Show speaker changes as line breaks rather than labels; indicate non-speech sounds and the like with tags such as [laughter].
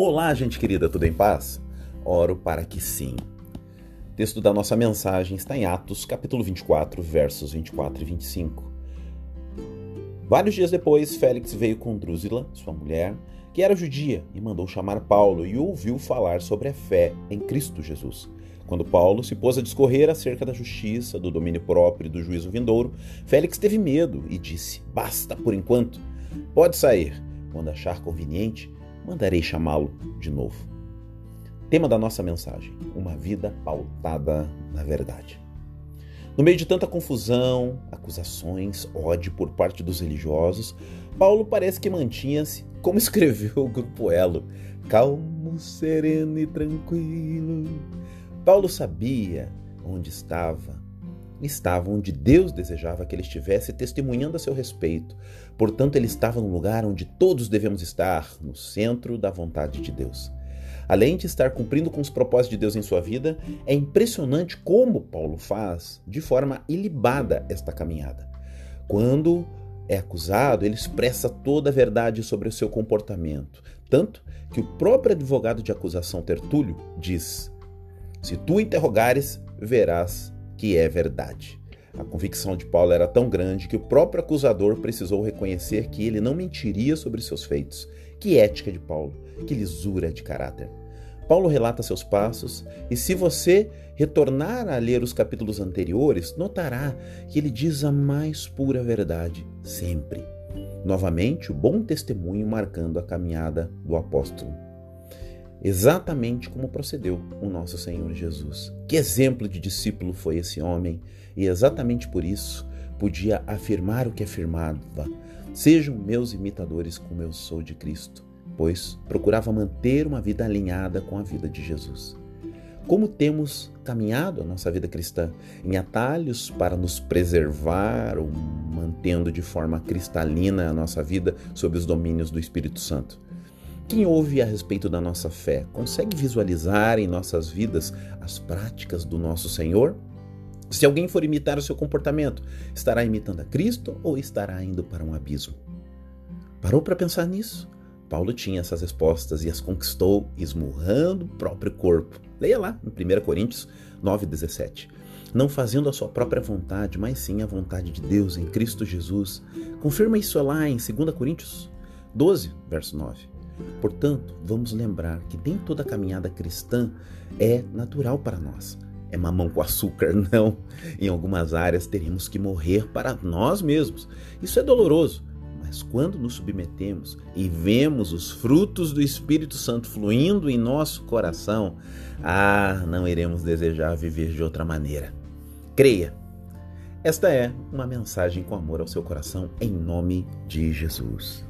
Olá, gente querida, tudo em paz? Oro para que sim. O texto da nossa mensagem está em Atos, capítulo 24, versos 24 e 25. Vários dias depois, Félix veio com Drúzila, sua mulher, que era judia, e mandou chamar Paulo e ouviu falar sobre a fé em Cristo Jesus. Quando Paulo se pôs a discorrer acerca da justiça, do domínio próprio e do juízo vindouro, Félix teve medo e disse: Basta por enquanto. Pode sair. Quando achar conveniente, mandarei chamá-lo de novo. Tema da nossa mensagem: uma vida pautada na verdade. No meio de tanta confusão, acusações, ódio por parte dos religiosos, Paulo parece que mantinha-se, como escreveu o grupo Elo, calmo, sereno e tranquilo. Paulo sabia onde estava, estava onde Deus desejava que ele estivesse, testemunhando a seu respeito. Portanto, ele estava no lugar onde todos devemos estar, no centro da vontade de Deus. Além de estar cumprindo com os propósitos de Deus em sua vida, é impressionante como Paulo faz, de forma ilibada, esta caminhada. Quando é acusado, ele expressa toda a verdade sobre o seu comportamento, tanto que o próprio advogado de acusação Tertúlio diz: Se tu interrogares, verás que é verdade. A convicção de Paulo era tão grande que o próprio acusador precisou reconhecer que ele não mentiria sobre seus feitos. Que ética de Paulo, que lisura de caráter. Paulo relata seus passos, e se você retornar a ler os capítulos anteriores, notará que ele diz a mais pura verdade, sempre. Novamente, o bom testemunho marcando a caminhada do apóstolo exatamente como procedeu o nosso Senhor Jesus. Que exemplo de discípulo foi esse homem, e exatamente por isso podia afirmar o que afirmava: Sejam meus imitadores como eu sou de Cristo, pois procurava manter uma vida alinhada com a vida de Jesus. Como temos caminhado a nossa vida cristã em atalhos para nos preservar ou mantendo de forma cristalina a nossa vida sob os domínios do Espírito Santo? Quem ouve a respeito da nossa fé consegue visualizar em nossas vidas as práticas do nosso Senhor? Se alguém for imitar o seu comportamento, estará imitando a Cristo ou estará indo para um abismo? Parou para pensar nisso? Paulo tinha essas respostas e as conquistou esmurrando o próprio corpo. Leia lá, em 1 Coríntios 9,17. Não fazendo a sua própria vontade, mas sim a vontade de Deus em Cristo Jesus. Confirma isso lá em 2 Coríntios 12, verso 9. Portanto, vamos lembrar que nem toda caminhada cristã é natural para nós. É mamão com açúcar, [laughs] não. Em algumas áreas teremos que morrer para nós mesmos. Isso é doloroso, mas quando nos submetemos e vemos os frutos do Espírito Santo fluindo em nosso coração, ah, não iremos desejar viver de outra maneira. Creia. Esta é uma mensagem com amor ao seu coração em nome de Jesus.